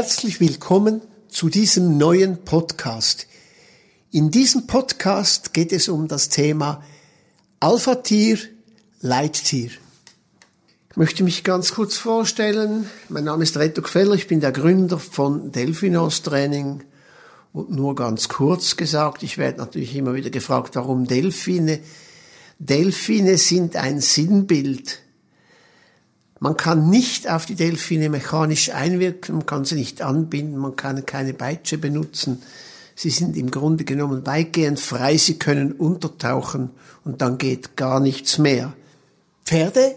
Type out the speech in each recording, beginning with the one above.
Herzlich willkommen zu diesem neuen Podcast. In diesem Podcast geht es um das Thema Alpha-Tier, Leittier. Ich möchte mich ganz kurz vorstellen. Mein Name ist Reto Gfeller, ich bin der Gründer von Delphinos Training. Und nur ganz kurz gesagt, ich werde natürlich immer wieder gefragt, warum Delfine. Delfine sind ein Sinnbild man kann nicht auf die Delfine mechanisch einwirken, man kann sie nicht anbinden, man kann keine Peitsche benutzen. Sie sind im Grunde genommen weitgehend frei, sie können untertauchen und dann geht gar nichts mehr. Pferde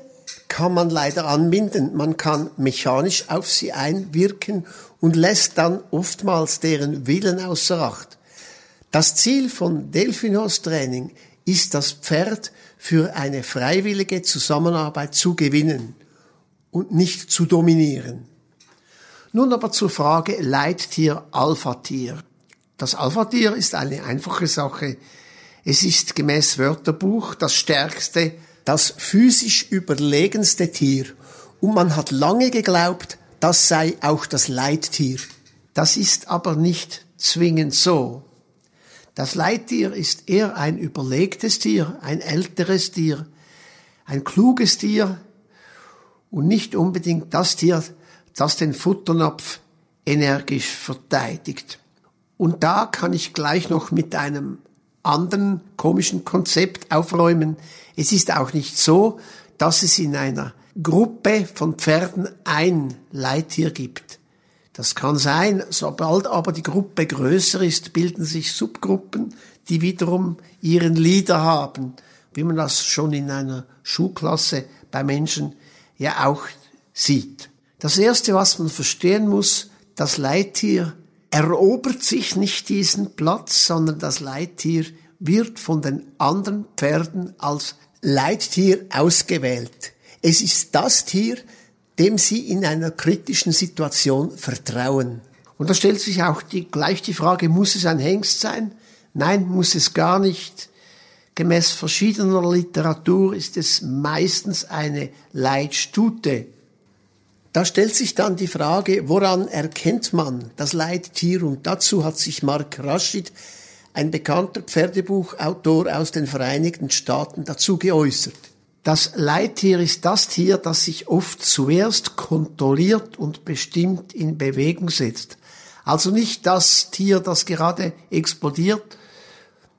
kann man leider anbinden, man kann mechanisch auf sie einwirken und lässt dann oftmals deren Willen außer Acht. Das Ziel von Delfinos Training ist, das Pferd für eine freiwillige Zusammenarbeit zu gewinnen und nicht zu dominieren. Nun aber zur Frage Leittier, Alpha-Tier. Das Alpha-Tier ist eine einfache Sache. Es ist gemäß Wörterbuch das stärkste, das physisch überlegenste Tier. Und man hat lange geglaubt, das sei auch das Leittier. Das ist aber nicht zwingend so. Das Leittier ist eher ein überlegtes Tier, ein älteres Tier, ein kluges Tier, und nicht unbedingt das Tier, das den Futternapf energisch verteidigt. Und da kann ich gleich noch mit einem anderen komischen Konzept aufräumen. Es ist auch nicht so, dass es in einer Gruppe von Pferden ein Leittier gibt. Das kann sein, sobald aber die Gruppe größer ist, bilden sich Subgruppen, die wiederum ihren Leader haben, wie man das schon in einer Schulklasse bei Menschen ja auch sieht. Das Erste, was man verstehen muss, das Leittier erobert sich nicht diesen Platz, sondern das Leittier wird von den anderen Pferden als Leittier ausgewählt. Es ist das Tier, dem sie in einer kritischen Situation vertrauen. Und da stellt sich auch die, gleich die Frage, muss es ein Hengst sein? Nein, muss es gar nicht. Gemäß verschiedener Literatur ist es meistens eine Leitstute. Da stellt sich dann die Frage, woran erkennt man das Leittier? Und dazu hat sich Mark Rashid, ein bekannter Pferdebuchautor aus den Vereinigten Staaten, dazu geäußert. Das Leittier ist das Tier, das sich oft zuerst kontrolliert und bestimmt in Bewegung setzt. Also nicht das Tier, das gerade explodiert,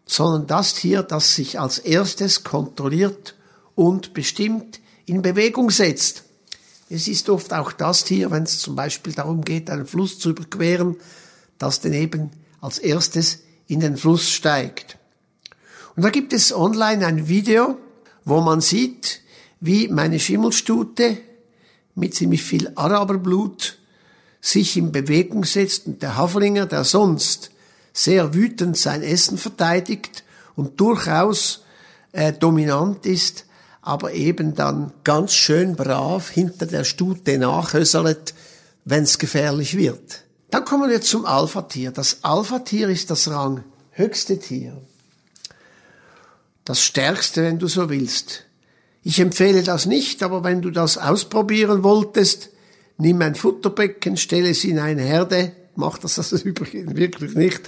sondern das Tier, das sich als erstes kontrolliert und bestimmt in Bewegung setzt. Es ist oft auch das Tier, wenn es zum Beispiel darum geht, einen Fluss zu überqueren, das dann eben als erstes in den Fluss steigt. Und da gibt es online ein Video, wo man sieht, wie meine Schimmelstute mit ziemlich viel Araberblut sich in Bewegung setzt und der Haflinger, der sonst sehr wütend sein Essen verteidigt und durchaus äh, dominant ist, aber eben dann ganz schön brav hinter der Stute nachhöselt, wenn's gefährlich wird. Dann kommen wir zum Alpha-Tier. Das Alpha-Tier ist das ranghöchste Tier. Das stärkste, wenn du so willst. Ich empfehle das nicht, aber wenn du das ausprobieren wolltest, nimm ein Futterbecken, stelle es in eine Herde, mach das also übrigens wirklich nicht,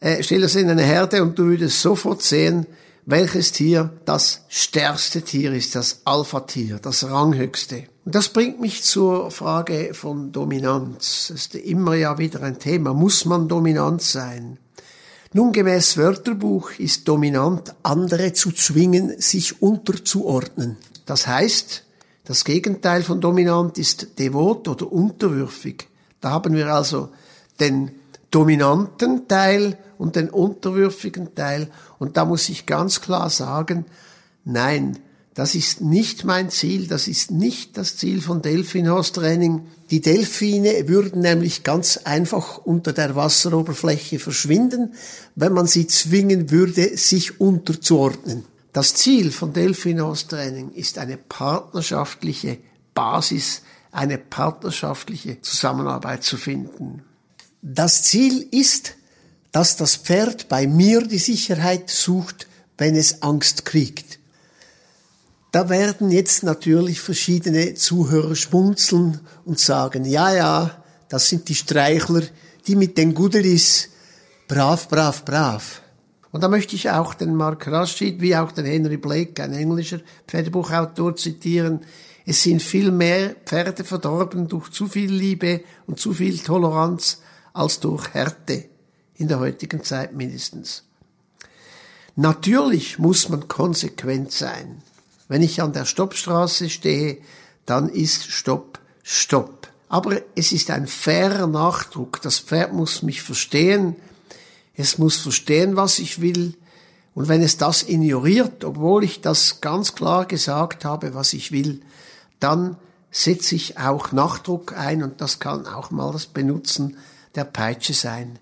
äh, stell es in eine Herde und du würdest sofort sehen, welches Tier das stärkste Tier ist, das Alpha-Tier, das ranghöchste. Und das bringt mich zur Frage von Dominanz. Das ist immer ja wieder ein Thema. Muss man dominant sein? Nun gemäß Wörterbuch ist dominant, andere zu zwingen, sich unterzuordnen. Das heißt, das Gegenteil von dominant ist devot oder unterwürfig. Da haben wir also den dominanten Teil und den unterwürfigen Teil. Und da muss ich ganz klar sagen, nein, das ist nicht mein Ziel, das ist nicht das Ziel von Delfinhorst-Training. Die Delfine würden nämlich ganz einfach unter der Wasseroberfläche verschwinden, wenn man sie zwingen würde, sich unterzuordnen. Das Ziel von Delfinhorst-Training ist eine partnerschaftliche Basis, eine partnerschaftliche Zusammenarbeit zu finden. Das Ziel ist, dass das Pferd bei mir die Sicherheit sucht, wenn es Angst kriegt. Da werden jetzt natürlich verschiedene Zuhörer schmunzeln und sagen, ja, ja, das sind die Streichler, die mit den Gudelis brav, brav, brav. Und da möchte ich auch den Mark Rashid wie auch den Henry Blake, ein englischer Pferdebuchautor, zitieren. Es sind viel mehr Pferde verdorben durch zu viel Liebe und zu viel Toleranz als durch Härte. In der heutigen Zeit mindestens. Natürlich muss man konsequent sein. Wenn ich an der Stoppstraße stehe, dann ist Stopp Stopp. Aber es ist ein fairer Nachdruck. Das Pferd muss mich verstehen. Es muss verstehen, was ich will. Und wenn es das ignoriert, obwohl ich das ganz klar gesagt habe, was ich will, dann setze ich auch Nachdruck ein und das kann auch mal das Benutzen der Peitsche sein.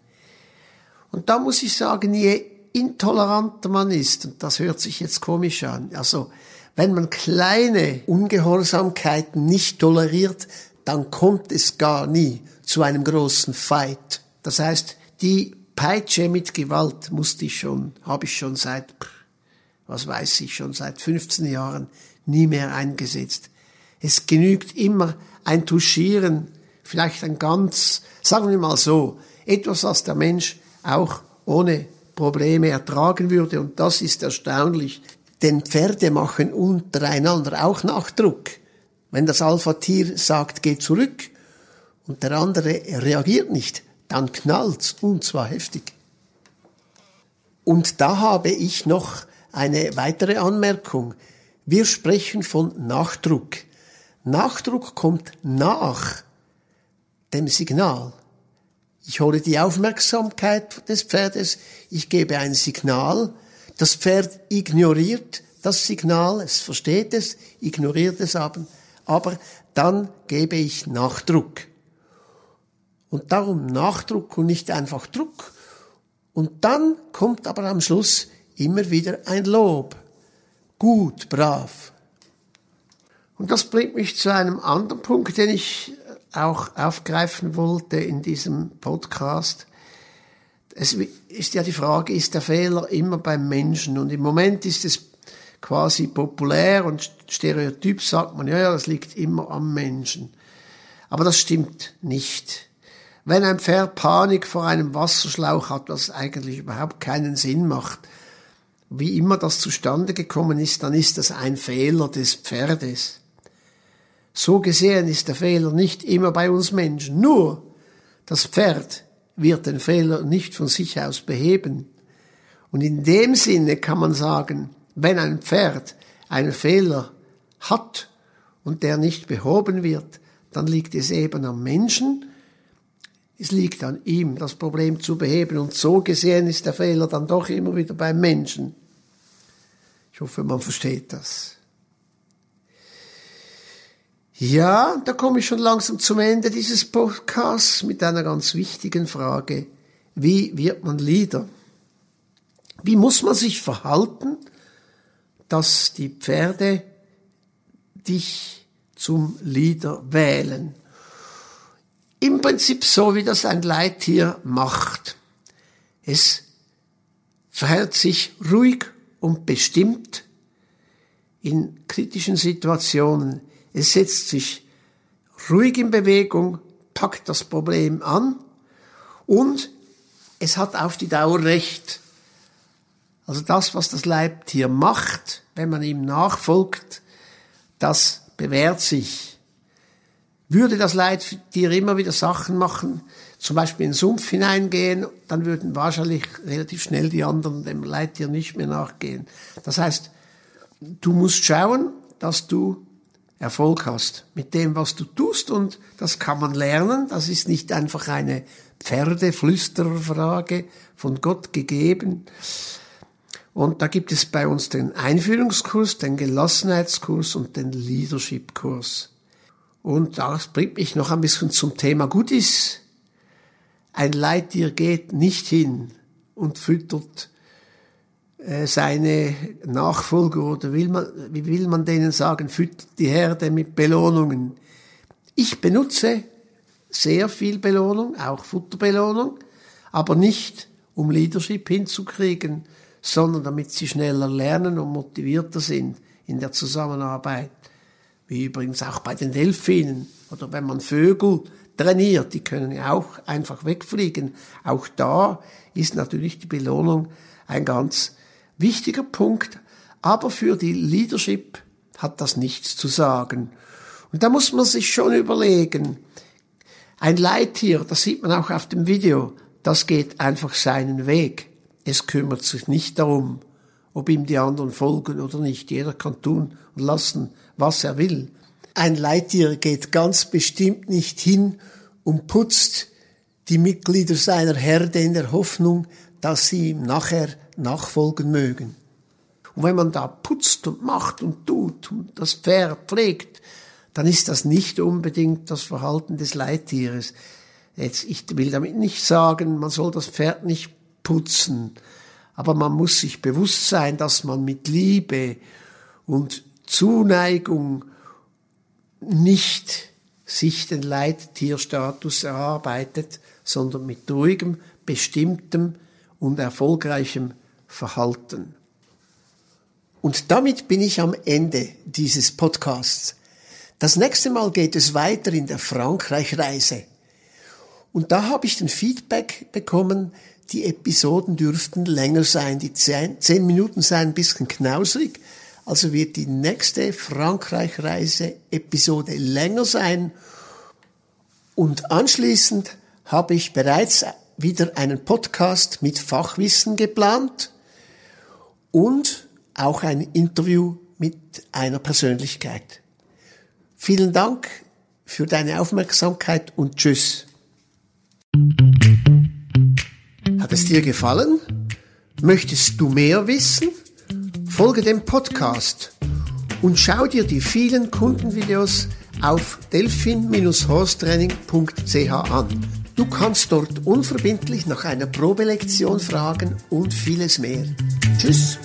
Und da muss ich sagen, je intoleranter man ist, und das hört sich jetzt komisch an, also wenn man kleine Ungehorsamkeiten nicht toleriert, dann kommt es gar nie zu einem großen Fight. Das heißt, die Peitsche mit Gewalt musste ich schon, habe ich schon seit, was weiß ich, schon seit 15 Jahren nie mehr eingesetzt. Es genügt immer ein Touchieren, vielleicht ein ganz, sagen wir mal so, etwas, was der Mensch auch ohne Probleme ertragen würde. Und das ist erstaunlich, denn Pferde machen untereinander auch Nachdruck. Wenn das Alpha-Tier sagt, geh zurück und der andere reagiert nicht, dann knallt's und zwar heftig. Und da habe ich noch eine weitere Anmerkung. Wir sprechen von Nachdruck. Nachdruck kommt nach dem Signal. Ich hole die Aufmerksamkeit des Pferdes, ich gebe ein Signal, das Pferd ignoriert das Signal, es versteht es, ignoriert es aber, aber dann gebe ich Nachdruck. Und darum Nachdruck und nicht einfach Druck. Und dann kommt aber am Schluss immer wieder ein Lob. Gut, brav. Und das bringt mich zu einem anderen Punkt, den ich auch aufgreifen wollte in diesem Podcast. Es ist ja die Frage, ist der Fehler immer beim Menschen? Und im Moment ist es quasi populär und stereotyp sagt man, ja, ja, das liegt immer am Menschen. Aber das stimmt nicht. Wenn ein Pferd Panik vor einem Wasserschlauch hat, was eigentlich überhaupt keinen Sinn macht, wie immer das zustande gekommen ist, dann ist das ein Fehler des Pferdes. So gesehen ist der Fehler nicht immer bei uns Menschen. Nur das Pferd wird den Fehler nicht von sich aus beheben. Und in dem Sinne kann man sagen, wenn ein Pferd einen Fehler hat und der nicht behoben wird, dann liegt es eben am Menschen. Es liegt an ihm, das Problem zu beheben. Und so gesehen ist der Fehler dann doch immer wieder beim Menschen. Ich hoffe, man versteht das. Ja, da komme ich schon langsam zum Ende dieses Podcasts mit einer ganz wichtigen Frage. Wie wird man Leader? Wie muss man sich verhalten, dass die Pferde dich zum Leader wählen? Im Prinzip so, wie das ein Leittier macht. Es verhält sich ruhig und bestimmt in kritischen Situationen. Es setzt sich ruhig in Bewegung, packt das Problem an und es hat auf die Dauer Recht. Also das, was das Leibtier macht, wenn man ihm nachfolgt, das bewährt sich. Würde das Leittier immer wieder Sachen machen, zum Beispiel in den Sumpf hineingehen, dann würden wahrscheinlich relativ schnell die anderen dem Leittier nicht mehr nachgehen. Das heißt, du musst schauen, dass du Erfolg hast mit dem, was du tust und das kann man lernen. Das ist nicht einfach eine Pferdeflüstererfrage von Gott gegeben. Und da gibt es bei uns den Einführungskurs, den Gelassenheitskurs und den Leadership-Kurs. Und das bringt mich noch ein bisschen zum Thema Goodies. Ein Leittier geht nicht hin und füttert seine Nachfolger oder will man, wie will man denen sagen, füttert die Herde mit Belohnungen. Ich benutze sehr viel Belohnung, auch Futterbelohnung, aber nicht um Leadership hinzukriegen, sondern damit sie schneller lernen und motivierter sind in der Zusammenarbeit. Wie übrigens auch bei den Delfinen oder wenn man Vögel trainiert. Die können ja auch einfach wegfliegen. Auch da ist natürlich die Belohnung ein ganz wichtiger Punkt. Aber für die Leadership hat das nichts zu sagen. Und da muss man sich schon überlegen, ein Leittier, das sieht man auch auf dem Video, das geht einfach seinen Weg. Es kümmert sich nicht darum, ob ihm die anderen folgen oder nicht. Jeder kann tun und lassen, was er will. Ein Leittier geht ganz bestimmt nicht hin und putzt die Mitglieder seiner Herde in der Hoffnung, dass sie ihm nachher nachfolgen mögen. Und wenn man da putzt und macht und tut und das Pferd pflegt, dann ist das nicht unbedingt das Verhalten des Leittieres. Jetzt, ich will damit nicht sagen, man soll das Pferd nicht putzen, aber man muss sich bewusst sein, dass man mit Liebe und Zuneigung nicht sich den Leittierstatus erarbeitet, sondern mit ruhigem, bestimmtem und erfolgreichem Verhalten. Und damit bin ich am Ende dieses Podcasts. Das nächste Mal geht es weiter in der Frankreich-Reise. Und da habe ich den Feedback bekommen, die Episoden dürften länger sein. Die zehn, Minuten seien ein bisschen knausrig. Also wird die nächste Frankreich-Reise-Episode länger sein. Und anschließend habe ich bereits wieder einen Podcast mit Fachwissen geplant und auch ein Interview mit einer Persönlichkeit. Vielen Dank für deine Aufmerksamkeit und tschüss. Hat es dir gefallen? Möchtest du mehr wissen? Folge dem Podcast und schau dir die vielen Kundenvideos auf delphin-horstraining.ch an. Du kannst dort unverbindlich nach einer Probelektion fragen und vieles mehr. Tschüss!